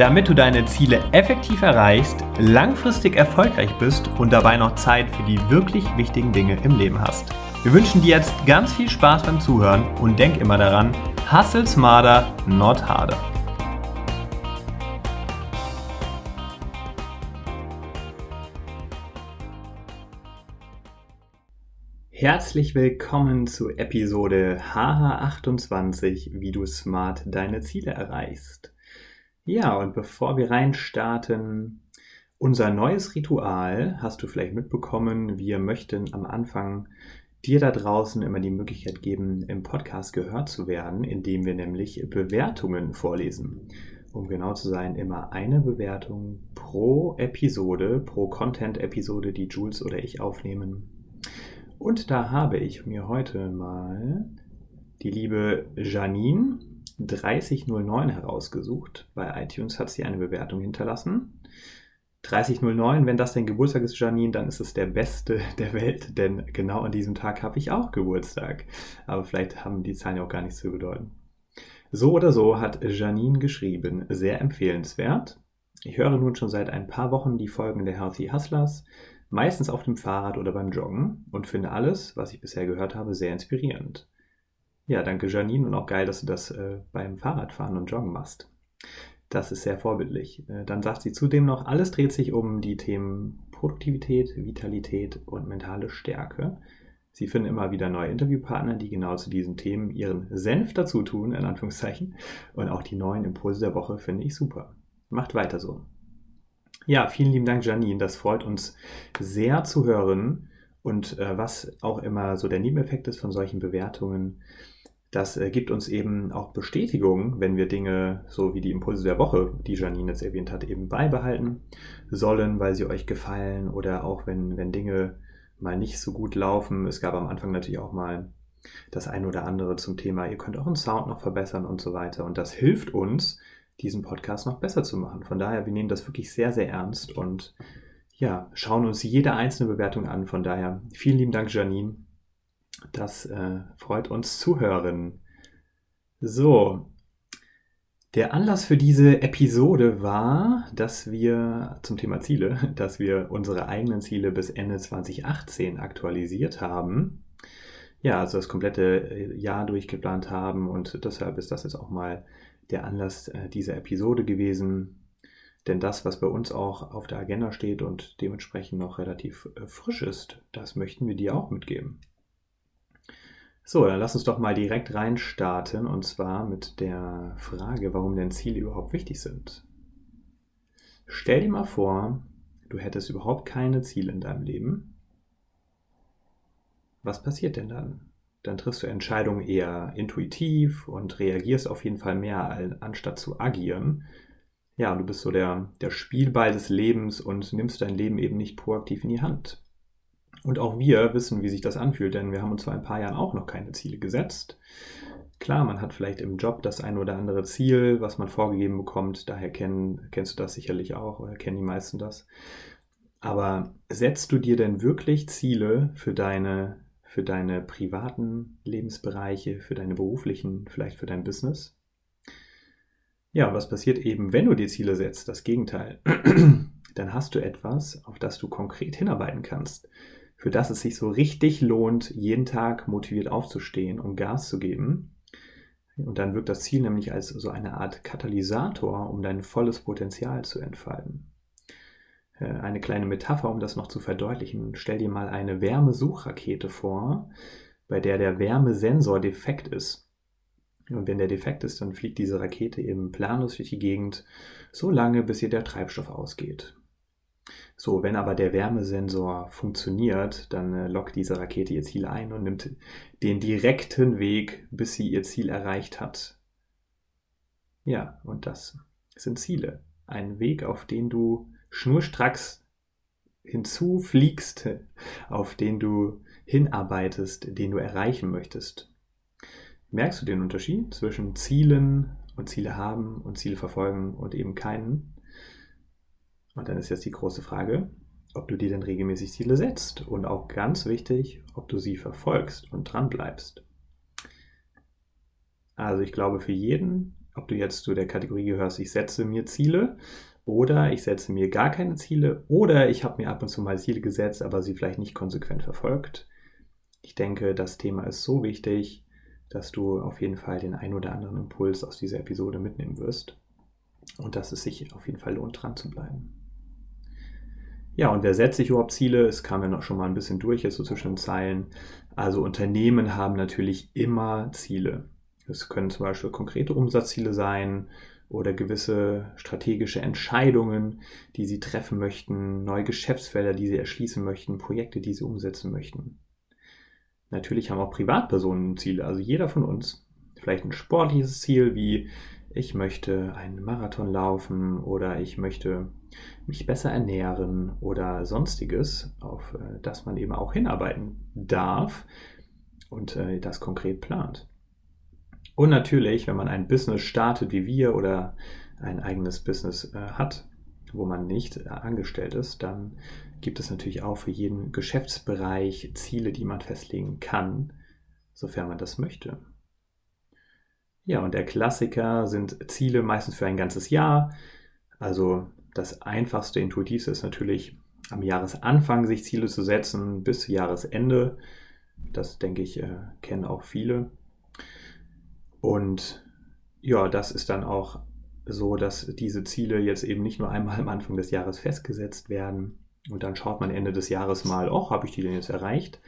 Damit du deine Ziele effektiv erreichst, langfristig erfolgreich bist und dabei noch Zeit für die wirklich wichtigen Dinge im Leben hast. Wir wünschen dir jetzt ganz viel Spaß beim Zuhören und denk immer daran, hustle smarter, not harder. Herzlich willkommen zu Episode HH28, wie du smart deine Ziele erreichst. Ja, und bevor wir reinstarten, unser neues Ritual hast du vielleicht mitbekommen. Wir möchten am Anfang dir da draußen immer die Möglichkeit geben, im Podcast gehört zu werden, indem wir nämlich Bewertungen vorlesen. Um genau zu sein, immer eine Bewertung pro Episode, pro Content-Episode, die Jules oder ich aufnehmen. Und da habe ich mir heute mal die liebe Janine 3009 herausgesucht. Bei iTunes hat sie eine Bewertung hinterlassen. 3009, wenn das dein Geburtstag ist, Janine, dann ist es der beste der Welt, denn genau an diesem Tag habe ich auch Geburtstag. Aber vielleicht haben die Zahlen ja auch gar nichts zu bedeuten. So oder so hat Janine geschrieben, sehr empfehlenswert. Ich höre nun schon seit ein paar Wochen die Folgen der Healthy Hustlers, meistens auf dem Fahrrad oder beim Joggen und finde alles, was ich bisher gehört habe, sehr inspirierend. Ja, danke Janine und auch geil, dass du das äh, beim Fahrradfahren und Joggen machst. Das ist sehr vorbildlich. Äh, dann sagt sie zudem noch, alles dreht sich um die Themen Produktivität, Vitalität und mentale Stärke. Sie finden immer wieder neue Interviewpartner, die genau zu diesen Themen ihren Senf dazu tun, in Anführungszeichen. Und auch die neuen Impulse der Woche finde ich super. Macht weiter so. Ja, vielen lieben Dank, Janine. Das freut uns sehr zu hören. Und äh, was auch immer so der Nebeneffekt ist von solchen Bewertungen, das äh, gibt uns eben auch Bestätigung, wenn wir Dinge, so wie die Impulse der Woche, die Janine jetzt erwähnt hat, eben beibehalten sollen, weil sie euch gefallen oder auch wenn, wenn Dinge mal nicht so gut laufen. Es gab am Anfang natürlich auch mal das ein oder andere zum Thema, ihr könnt euren Sound noch verbessern und so weiter. Und das hilft uns, diesen Podcast noch besser zu machen. Von daher, wir nehmen das wirklich sehr, sehr ernst und ja, schauen uns jede einzelne Bewertung an. Von daher, vielen lieben Dank, Janine. Das äh, freut uns zu hören. So, der Anlass für diese Episode war, dass wir zum Thema Ziele, dass wir unsere eigenen Ziele bis Ende 2018 aktualisiert haben. Ja, also das komplette äh, Jahr durchgeplant haben und deshalb ist das jetzt auch mal der Anlass äh, dieser Episode gewesen. Denn das, was bei uns auch auf der Agenda steht und dementsprechend noch relativ äh, frisch ist, das möchten wir dir auch mitgeben. So, dann lass uns doch mal direkt reinstarten und zwar mit der Frage, warum denn Ziele überhaupt wichtig sind. Stell dir mal vor, du hättest überhaupt keine Ziele in deinem Leben. Was passiert denn dann? Dann triffst du Entscheidungen eher intuitiv und reagierst auf jeden Fall mehr, anstatt zu agieren. Ja, du bist so der, der Spielball des Lebens und nimmst dein Leben eben nicht proaktiv in die Hand. Und auch wir wissen, wie sich das anfühlt, denn wir haben uns vor ein paar Jahren auch noch keine Ziele gesetzt. Klar, man hat vielleicht im Job das ein oder andere Ziel, was man vorgegeben bekommt. Daher kennen, kennst du das sicherlich auch oder kennen die meisten das. Aber setzt du dir denn wirklich Ziele für deine, für deine privaten Lebensbereiche, für deine beruflichen, vielleicht für dein Business? Ja, was passiert eben, wenn du dir Ziele setzt? Das Gegenteil. Dann hast du etwas, auf das du konkret hinarbeiten kannst für das es sich so richtig lohnt, jeden Tag motiviert aufzustehen und Gas zu geben. Und dann wirkt das Ziel nämlich als so eine Art Katalysator, um dein volles Potenzial zu entfalten. Äh, eine kleine Metapher, um das noch zu verdeutlichen. Stell dir mal eine Wärmesuchrakete vor, bei der der Wärmesensor defekt ist. Und wenn der defekt ist, dann fliegt diese Rakete eben planlos durch die Gegend, so lange, bis ihr der Treibstoff ausgeht. So, wenn aber der Wärmesensor funktioniert, dann äh, lockt diese Rakete ihr Ziel ein und nimmt den direkten Weg, bis sie ihr Ziel erreicht hat. Ja, und das sind Ziele. Ein Weg, auf den du schnurstracks hinzufliegst, auf den du hinarbeitest, den du erreichen möchtest. Merkst du den Unterschied zwischen Zielen und Ziele haben und Ziele verfolgen und eben keinen? Und dann ist jetzt die große Frage, ob du dir denn regelmäßig Ziele setzt und auch ganz wichtig, ob du sie verfolgst und dran bleibst. Also ich glaube für jeden, ob du jetzt zu der Kategorie gehörst, ich setze mir Ziele oder ich setze mir gar keine Ziele oder ich habe mir ab und zu mal Ziele gesetzt, aber sie vielleicht nicht konsequent verfolgt. Ich denke, das Thema ist so wichtig, dass du auf jeden Fall den ein oder anderen Impuls aus dieser Episode mitnehmen wirst und dass es sich auf jeden Fall lohnt, dran zu bleiben. Ja, und wer setzt sich überhaupt Ziele? Es kam ja noch schon mal ein bisschen durch, jetzt so zwischen den Zeilen. Also Unternehmen haben natürlich immer Ziele. Es können zum Beispiel konkrete Umsatzziele sein oder gewisse strategische Entscheidungen, die sie treffen möchten, neue Geschäftsfelder, die sie erschließen möchten, Projekte, die sie umsetzen möchten. Natürlich haben auch Privatpersonen Ziele, also jeder von uns. Vielleicht ein sportliches Ziel wie ich möchte einen Marathon laufen oder ich möchte mich besser ernähren oder sonstiges, auf äh, das man eben auch hinarbeiten darf und äh, das konkret plant. Und natürlich, wenn man ein Business startet wie wir oder ein eigenes Business äh, hat, wo man nicht angestellt ist, dann gibt es natürlich auch für jeden Geschäftsbereich Ziele, die man festlegen kann, sofern man das möchte. Ja, und der Klassiker sind Ziele meistens für ein ganzes Jahr. Also das einfachste, intuitivste ist natürlich am Jahresanfang sich Ziele zu setzen bis Jahresende. Das denke ich, äh, kennen auch viele. Und ja, das ist dann auch so, dass diese Ziele jetzt eben nicht nur einmal am Anfang des Jahres festgesetzt werden und dann schaut man Ende des Jahres mal, oh, habe ich die denn jetzt erreicht?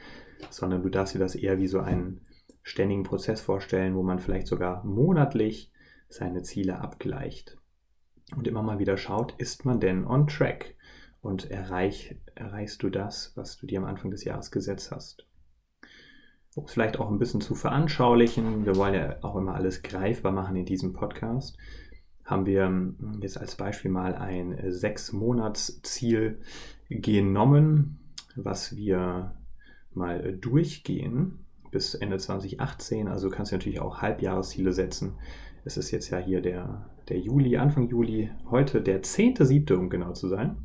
Sondern du darfst dir das eher wie so einen ständigen Prozess vorstellen, wo man vielleicht sogar monatlich seine Ziele abgleicht und immer mal wieder schaut, ist man denn on track und erreich, erreichst du das, was du dir am Anfang des Jahres gesetzt hast. Um es vielleicht auch ein bisschen zu veranschaulichen, wir wollen ja auch immer alles greifbar machen in diesem Podcast, haben wir hm, jetzt als Beispiel mal ein Sechs-Monats-Ziel genommen, was wir mal durchgehen bis Ende 2018. Also kannst du natürlich auch Halbjahresziele setzen. Es ist jetzt ja hier der, der Juli, Anfang Juli, heute der 10.7., um genau zu sein.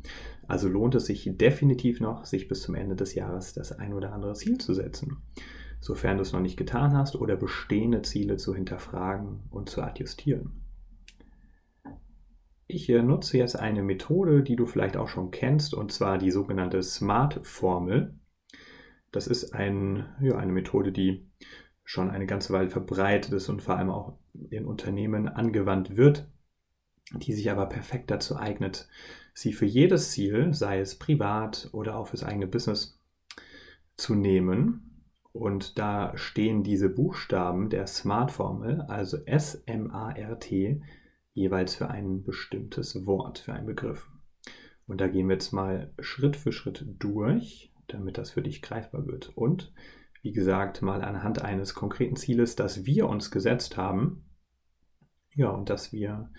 Also lohnt es sich definitiv noch, sich bis zum Ende des Jahres das ein oder andere Ziel zu setzen. Sofern du es noch nicht getan hast oder bestehende Ziele zu hinterfragen und zu adjustieren. Ich nutze jetzt eine Methode, die du vielleicht auch schon kennst, und zwar die sogenannte SMART-Formel. Das ist ein, ja, eine Methode, die schon eine ganze Weile verbreitet ist und vor allem auch in Unternehmen angewandt wird, die sich aber perfekt dazu eignet, sie für jedes Ziel, sei es privat oder auch fürs eigene Business, zu nehmen. Und da stehen diese Buchstaben der SMART-Formel, also S-M-A-R-T, jeweils für ein bestimmtes Wort, für einen Begriff. Und da gehen wir jetzt mal Schritt für Schritt durch damit das für dich greifbar wird. Und wie gesagt, mal anhand eines konkreten Zieles, das wir uns gesetzt haben. Ja, und dass wir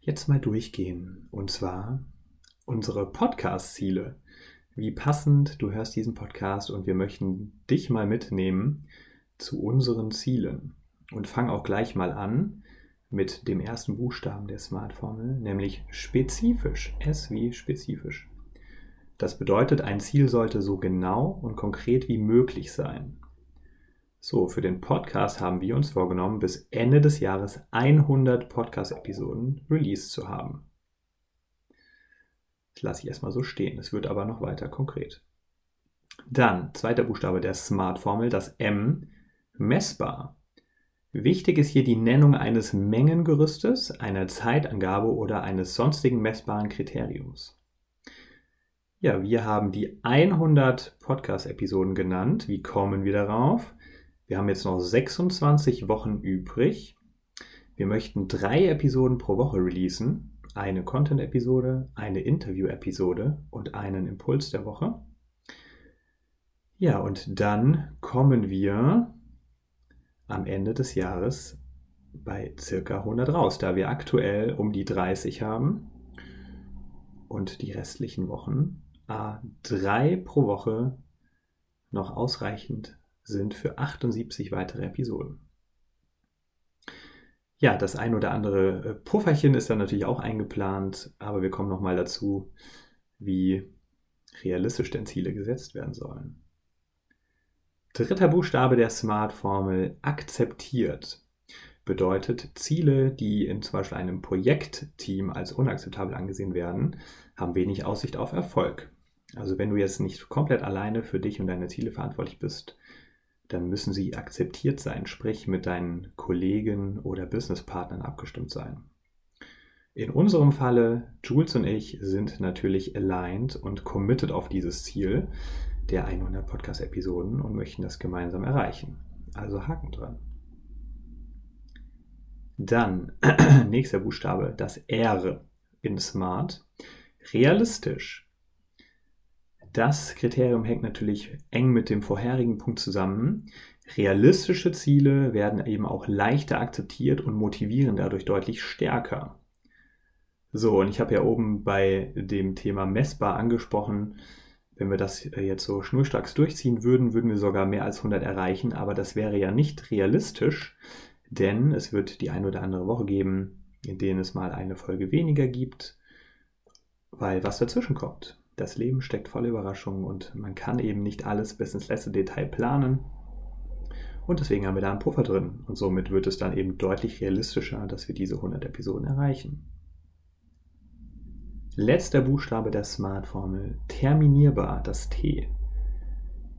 jetzt mal durchgehen. Und zwar unsere Podcast-Ziele. Wie passend, du hörst diesen Podcast und wir möchten dich mal mitnehmen zu unseren Zielen. Und fang auch gleich mal an mit dem ersten Buchstaben der Smart-Formel, nämlich spezifisch. S wie spezifisch. Das bedeutet, ein Ziel sollte so genau und konkret wie möglich sein. So, für den Podcast haben wir uns vorgenommen, bis Ende des Jahres 100 Podcast-Episoden released zu haben. Das lasse ich erstmal so stehen, es wird aber noch weiter konkret. Dann, zweiter Buchstabe der Smart-Formel, das M, messbar. Wichtig ist hier die Nennung eines Mengengerüstes, einer Zeitangabe oder eines sonstigen messbaren Kriteriums. Ja, wir haben die 100 Podcast-Episoden genannt. Wie kommen wir darauf? Wir haben jetzt noch 26 Wochen übrig. Wir möchten drei Episoden pro Woche releasen. Eine Content-Episode, eine Interview-Episode und einen Impuls der Woche. Ja, und dann kommen wir am Ende des Jahres bei circa 100 raus, da wir aktuell um die 30 haben und die restlichen Wochen a drei pro Woche noch ausreichend sind für 78 weitere Episoden. Ja, das ein oder andere äh, Pufferchen ist dann natürlich auch eingeplant, aber wir kommen nochmal dazu, wie realistisch denn Ziele gesetzt werden sollen. Dritter Buchstabe der Smart-Formel akzeptiert bedeutet, Ziele, die in zum Beispiel einem Projektteam als unakzeptabel angesehen werden, haben wenig Aussicht auf Erfolg. Also wenn du jetzt nicht komplett alleine für dich und deine Ziele verantwortlich bist, dann müssen sie akzeptiert sein, sprich mit deinen Kollegen oder Businesspartnern abgestimmt sein. In unserem Falle, Jules und ich sind natürlich aligned und committed auf dieses Ziel der 100 Podcast-Episoden und möchten das gemeinsam erreichen. Also Haken dran. Dann, nächster Buchstabe, das R in Smart. Realistisch. Das Kriterium hängt natürlich eng mit dem vorherigen Punkt zusammen. Realistische Ziele werden eben auch leichter akzeptiert und motivieren dadurch deutlich stärker. So, und ich habe ja oben bei dem Thema messbar angesprochen, wenn wir das jetzt so schnurstracks durchziehen würden, würden wir sogar mehr als 100 erreichen, aber das wäre ja nicht realistisch, denn es wird die eine oder andere Woche geben, in denen es mal eine Folge weniger gibt, weil was dazwischen kommt. Das Leben steckt voller Überraschungen und man kann eben nicht alles bis ins letzte Detail planen. Und deswegen haben wir da einen Puffer drin. Und somit wird es dann eben deutlich realistischer, dass wir diese 100 Episoden erreichen. Letzter Buchstabe der Smart-Formel, terminierbar, das T.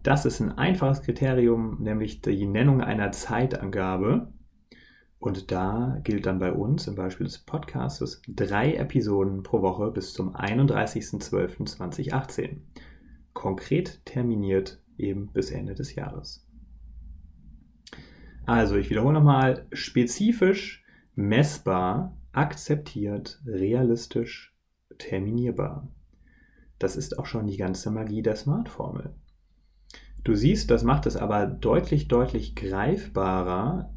Das ist ein einfaches Kriterium, nämlich die Nennung einer Zeitangabe. Und da gilt dann bei uns im Beispiel des Podcasts drei Episoden pro Woche bis zum 31.12.2018. Konkret terminiert eben bis Ende des Jahres. Also ich wiederhole nochmal, spezifisch, messbar, akzeptiert, realistisch, terminierbar. Das ist auch schon die ganze Magie der Smart-Formel. Du siehst, das macht es aber deutlich, deutlich greifbarer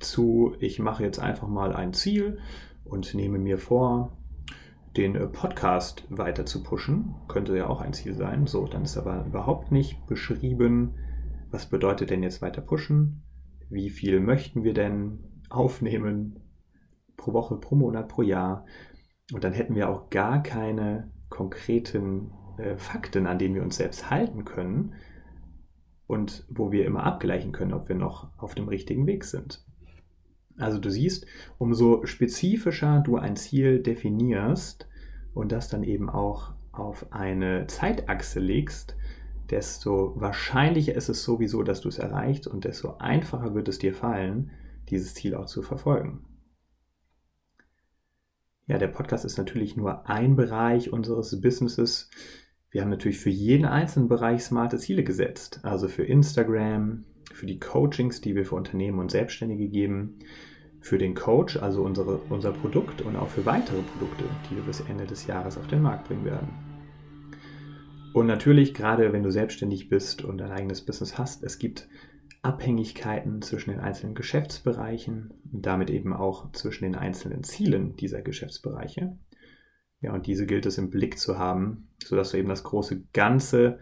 zu, ich mache jetzt einfach mal ein Ziel und nehme mir vor, den Podcast weiter zu pushen. Könnte ja auch ein Ziel sein. So, dann ist aber überhaupt nicht beschrieben, was bedeutet denn jetzt weiter pushen? Wie viel möchten wir denn aufnehmen pro Woche, pro Monat, pro Jahr? Und dann hätten wir auch gar keine konkreten äh, Fakten, an denen wir uns selbst halten können und wo wir immer abgleichen können, ob wir noch auf dem richtigen Weg sind. Also du siehst, umso spezifischer du ein Ziel definierst und das dann eben auch auf eine Zeitachse legst, desto wahrscheinlicher ist es sowieso, dass du es erreichst und desto einfacher wird es dir fallen, dieses Ziel auch zu verfolgen. Ja, der Podcast ist natürlich nur ein Bereich unseres Businesses. Wir haben natürlich für jeden einzelnen Bereich smarte Ziele gesetzt. Also für Instagram, für die Coachings, die wir für Unternehmen und Selbstständige geben, für den Coach, also unsere, unser Produkt und auch für weitere Produkte, die wir bis Ende des Jahres auf den Markt bringen werden. Und natürlich, gerade wenn du selbstständig bist und ein eigenes Business hast, es gibt Abhängigkeiten zwischen den einzelnen Geschäftsbereichen und damit eben auch zwischen den einzelnen Zielen dieser Geschäftsbereiche. Ja, und diese gilt es im Blick zu haben, sodass du eben das große Ganze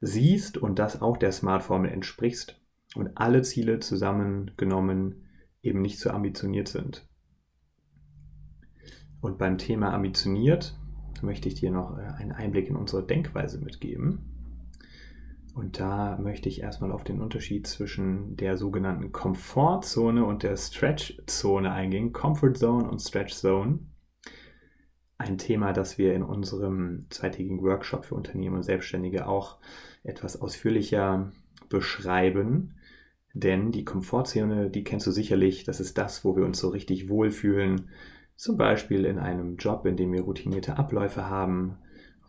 siehst und das auch der Smart-Formel entsprichst und alle Ziele zusammengenommen eben nicht zu ambitioniert sind. Und beim Thema ambitioniert möchte ich dir noch äh, einen Einblick in unsere Denkweise mitgeben. Und da möchte ich erstmal auf den Unterschied zwischen der sogenannten Komfortzone und der Stretch-Zone eingehen. Comfort Zone und Stretch Zone. Ein Thema, das wir in unserem zweitägigen Workshop für Unternehmen und Selbstständige auch etwas ausführlicher beschreiben. Denn die Komfortzone, die kennst du sicherlich, das ist das, wo wir uns so richtig wohlfühlen. Zum Beispiel in einem Job, in dem wir routinierte Abläufe haben,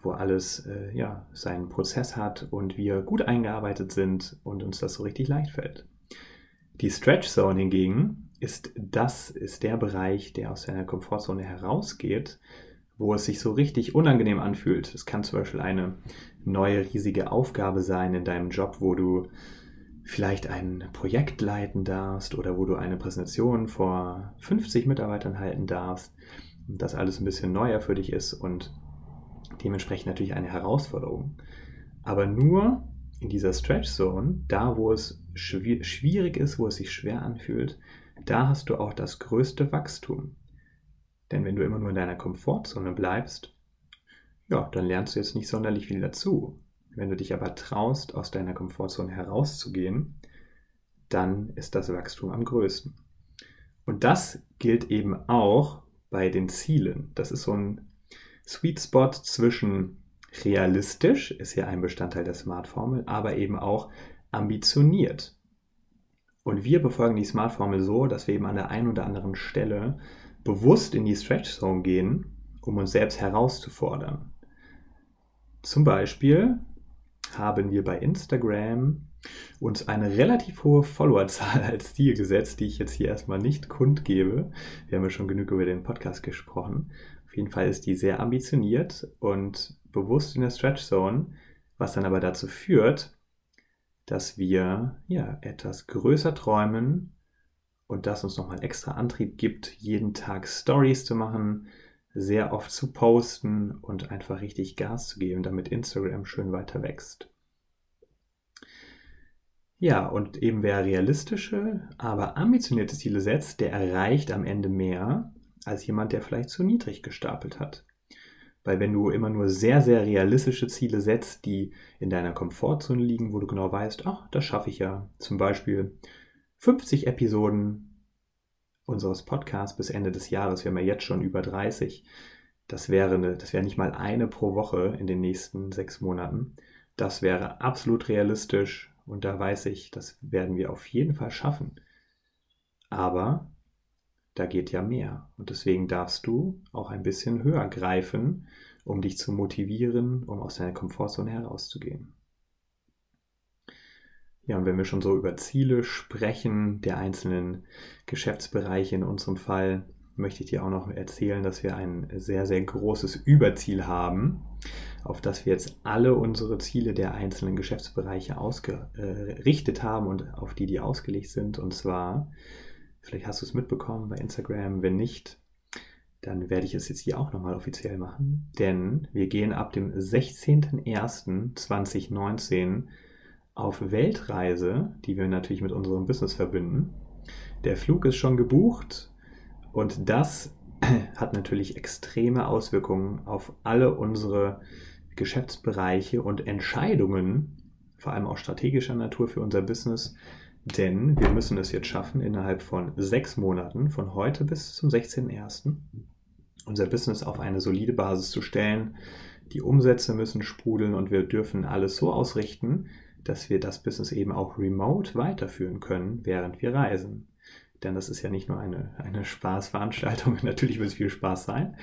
wo alles äh, ja, seinen Prozess hat und wir gut eingearbeitet sind und uns das so richtig leicht fällt. Die Stretch Zone hingegen ist das ist der Bereich, der aus seiner Komfortzone herausgeht, wo es sich so richtig unangenehm anfühlt. Es kann zum Beispiel eine neue riesige Aufgabe sein in deinem Job, wo du vielleicht ein Projekt leiten darfst oder wo du eine Präsentation vor 50 Mitarbeitern halten darfst und das alles ein bisschen neuer für dich ist und dementsprechend natürlich eine Herausforderung. Aber nur in dieser Stretch Zone, da wo es schwierig ist, wo es sich schwer anfühlt, da hast du auch das größte Wachstum. Denn wenn du immer nur in deiner Komfortzone bleibst, ja, dann lernst du jetzt nicht sonderlich viel dazu. Wenn du dich aber traust, aus deiner Komfortzone herauszugehen, dann ist das Wachstum am größten. Und das gilt eben auch bei den Zielen. Das ist so ein Sweet Spot zwischen realistisch, ist ja ein Bestandteil der Smart-Formel, aber eben auch ambitioniert. Und wir befolgen die Smart-Formel so, dass wir eben an der einen oder anderen Stelle bewusst in die Stretch Zone gehen, um uns selbst herauszufordern. Zum Beispiel haben wir bei Instagram uns eine relativ hohe Followerzahl als Ziel gesetzt, die ich jetzt hier erstmal nicht kundgebe. Wir haben ja schon genug über den Podcast gesprochen. Auf jeden Fall ist die sehr ambitioniert und bewusst in der Stretch Zone, was dann aber dazu führt, dass wir ja etwas größer träumen und das uns nochmal extra Antrieb gibt, jeden Tag Stories zu machen, sehr oft zu posten und einfach richtig Gas zu geben, damit Instagram schön weiter wächst. Ja, und eben wer realistische, aber ambitionierte Ziele setzt, der erreicht am Ende mehr als jemand, der vielleicht zu niedrig gestapelt hat. Weil wenn du immer nur sehr, sehr realistische Ziele setzt, die in deiner Komfortzone liegen, wo du genau weißt, ach, das schaffe ich ja. Zum Beispiel 50 Episoden unseres Podcasts bis Ende des Jahres. Wir haben ja jetzt schon über 30. Das wäre, eine, das wäre nicht mal eine pro Woche in den nächsten sechs Monaten. Das wäre absolut realistisch und da weiß ich, das werden wir auf jeden Fall schaffen. Aber da geht ja mehr. Und deswegen darfst du auch ein bisschen höher greifen, um dich zu motivieren, um aus deiner Komfortzone herauszugehen. Ja, und wenn wir schon so über Ziele sprechen, der einzelnen Geschäftsbereiche in unserem Fall, möchte ich dir auch noch erzählen, dass wir ein sehr, sehr großes Überziel haben, auf das wir jetzt alle unsere Ziele der einzelnen Geschäftsbereiche ausgerichtet haben und auf die die ausgelegt sind. Und zwar Vielleicht hast du es mitbekommen bei Instagram. Wenn nicht, dann werde ich es jetzt hier auch nochmal offiziell machen. Denn wir gehen ab dem 16.01.2019 auf Weltreise, die wir natürlich mit unserem Business verbinden. Der Flug ist schon gebucht und das hat natürlich extreme Auswirkungen auf alle unsere Geschäftsbereiche und Entscheidungen, vor allem auch strategischer Natur für unser Business, denn wir müssen es jetzt schaffen, innerhalb von sechs Monaten, von heute bis zum 16.01., unser Business auf eine solide Basis zu stellen. Die Umsätze müssen sprudeln und wir dürfen alles so ausrichten, dass wir das Business eben auch remote weiterführen können, während wir reisen. Denn das ist ja nicht nur eine, eine Spaßveranstaltung, natürlich wird es viel Spaß sein,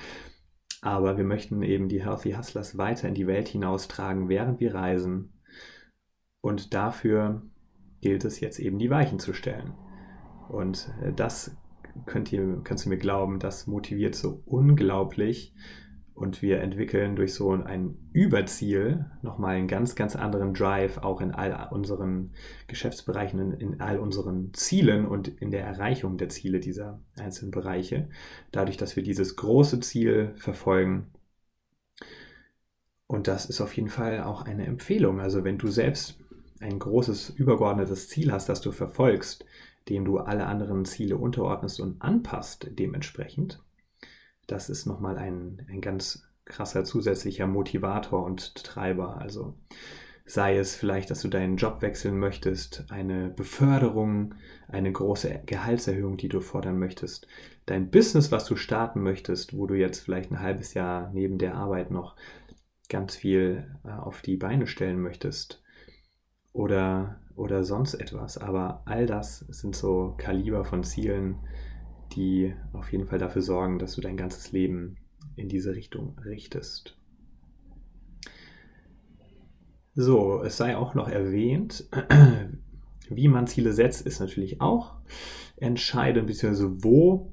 aber wir möchten eben die Healthy Hustlers weiter in die Welt hinaustragen, während wir reisen. Und dafür gilt es jetzt eben die Weichen zu stellen. Und äh, das könnt ihr, kannst du mir glauben, das motiviert so unglaublich. Und wir entwickeln durch so ein Überziel nochmal einen ganz, ganz anderen Drive, auch in all unseren Geschäftsbereichen, in, all unseren Zielen und in der Erreichung der Ziele dieser einzelnen Bereiche. Dadurch, dass wir dieses große Ziel verfolgen. Und das ist auf jeden Fall auch eine Empfehlung. Also wenn du selbst ein großes übergeordnetes Ziel hast, das du verfolgst, dem du alle anderen Ziele unterordnest und anpasst dementsprechend, das ist nochmal ein, ein ganz krasser zusätzlicher Motivator und Treiber. Also sei es vielleicht, dass du deinen Job wechseln möchtest, eine Beförderung, eine große Gehaltserhöhung, die du fordern möchtest, dein Business, was du starten möchtest, wo du jetzt vielleicht ein halbes Jahr neben der Arbeit noch ganz viel äh, auf die Beine stellen möchtest, oder, oder sonst etwas. Aber all das sind so Kaliber von Zielen, die auf jeden Fall dafür sorgen, dass du dein ganzes Leben in diese Richtung richtest. So, es sei auch noch erwähnt, wie man Ziele setzt, ist natürlich auch entscheidend, beziehungsweise wo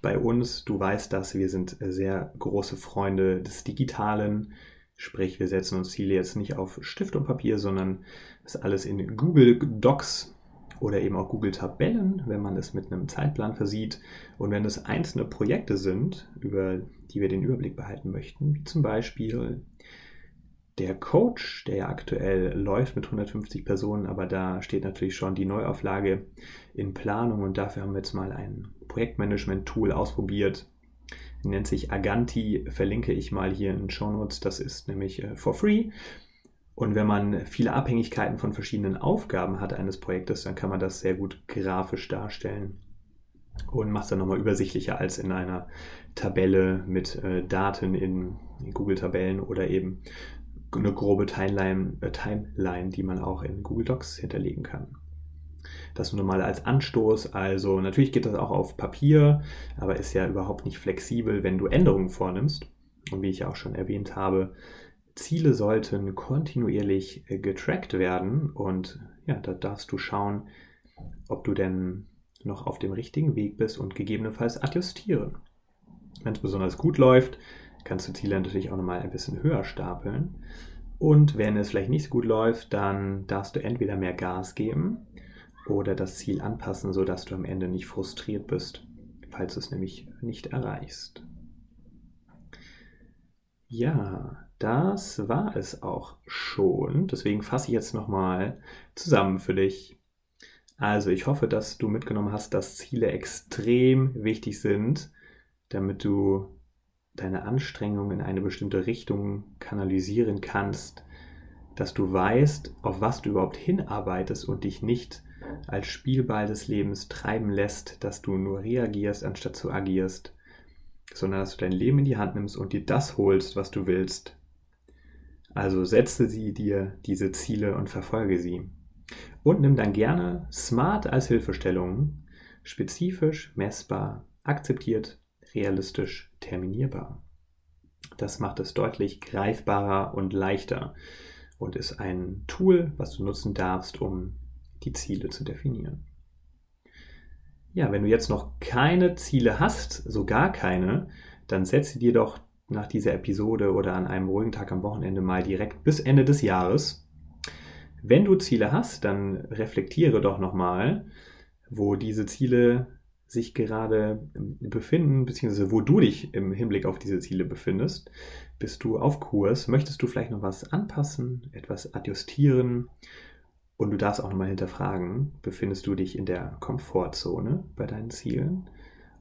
bei uns, du weißt das, wir sind sehr große Freunde des Digitalen, Sprich, wir setzen uns Ziele jetzt nicht auf Stift und Papier, sondern das alles in Google Docs oder eben auch Google Tabellen, wenn man es mit einem Zeitplan versieht. Und wenn es einzelne Projekte sind, über die wir den Überblick behalten möchten, wie zum Beispiel der Coach, der ja aktuell läuft mit 150 Personen, aber da steht natürlich schon die Neuauflage in Planung und dafür haben wir jetzt mal ein Projektmanagement-Tool ausprobiert. Nennt sich Aganti, verlinke ich mal hier in den Show Notes. Das ist nämlich äh, for free. Und wenn man viele Abhängigkeiten von verschiedenen Aufgaben hat eines Projektes, dann kann man das sehr gut grafisch darstellen und macht es dann nochmal übersichtlicher als in einer Tabelle mit äh, Daten in, Google-Tabellen oder eben eine grobe Timeline, äh, Timeline, die man auch in Google Docs hinterlegen kann. Das nur mal als Anstoß. Also natürlich geht das auch auf Papier, aber ist ja überhaupt nicht flexibel, wenn du Änderungen vornimmst. Und wie ich auch schon erwähnt habe, Ziele sollten kontinuierlich äh, getrackt werden und ja, da darfst du schauen, ob du denn noch auf dem richtigen Weg bist und gegebenenfalls adjustieren. Wenn es besonders gut läuft, kannst du Ziele natürlich auch nochmal ein bisschen höher stapeln. Und wenn es vielleicht nicht so gut läuft, dann darfst du entweder mehr Gas geben oder das Ziel anpassen, sodass du am Ende nicht frustriert bist, falls du es nämlich nicht erreichst. Ja, das war es auch schon. Deswegen fasse ich jetzt nochmal zusammen für dich. Also ich hoffe, dass du mitgenommen hast, dass Ziele extrem wichtig sind, damit du deine Anstrengung in eine bestimmte Richtung kanalisieren kannst, dass du weißt, auf was du überhaupt hinarbeitest und dich nicht als Spielball des Lebens treiben lässt, dass du nur reagierst, anstatt zu agierst, sondern dass du dein Leben in die Hand nimmst und dir das holst, was du willst. Also setze sie dir diese Ziele und verfolge sie. Und nimm dann gerne SMART als Hilfestellung, spezifisch, messbar, akzeptiert, realistisch, terminierbar. Das macht es deutlich greifbarer und leichter und ist ein Tool, was du nutzen darfst, um die Ziele zu definieren. Ja, wenn du jetzt noch keine Ziele hast, so gar keine, dann setze dir doch nach dieser Episode oder an einem ruhigen Tag am Wochenende mal direkt bis Ende des Jahres. Wenn du Ziele hast, dann reflektiere doch nochmal, wo diese Ziele sich gerade befinden, beziehungsweise wo du dich im Hinblick auf diese Ziele befindest. Bist du auf Kurs? Möchtest du vielleicht noch was anpassen, etwas adjustieren? Und du darfst auch nochmal hinterfragen, befindest du dich in der Komfortzone bei deinen Zielen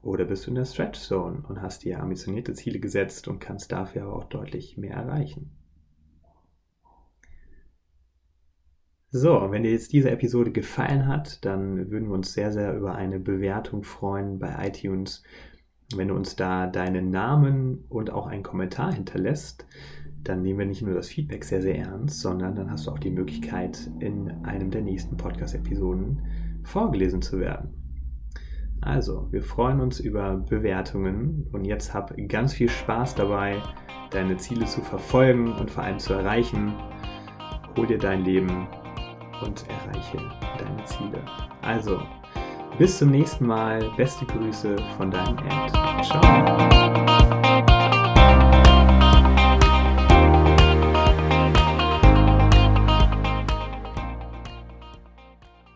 oder bist du in der Stretch Zone und hast dir ambitionierte Ziele gesetzt und kannst dafür aber auch deutlich mehr erreichen? So, wenn dir jetzt diese Episode gefallen hat, dann würden wir uns sehr, sehr über eine Bewertung freuen bei iTunes. Wenn du uns da deinen Namen und auch einen Kommentar hinterlässt, dann nehmen wir nicht nur das Feedback sehr, sehr ernst, sondern dann hast du auch die Möglichkeit, in einem der nächsten Podcast-Episoden vorgelesen zu werden. Also, wir freuen uns über Bewertungen und jetzt hab ganz viel Spaß dabei, deine Ziele zu verfolgen und vor allem zu erreichen. Hol dir dein Leben und erreiche deine Ziele. Also, bis zum nächsten Mal. Beste Grüße von deinem Ed. Ciao.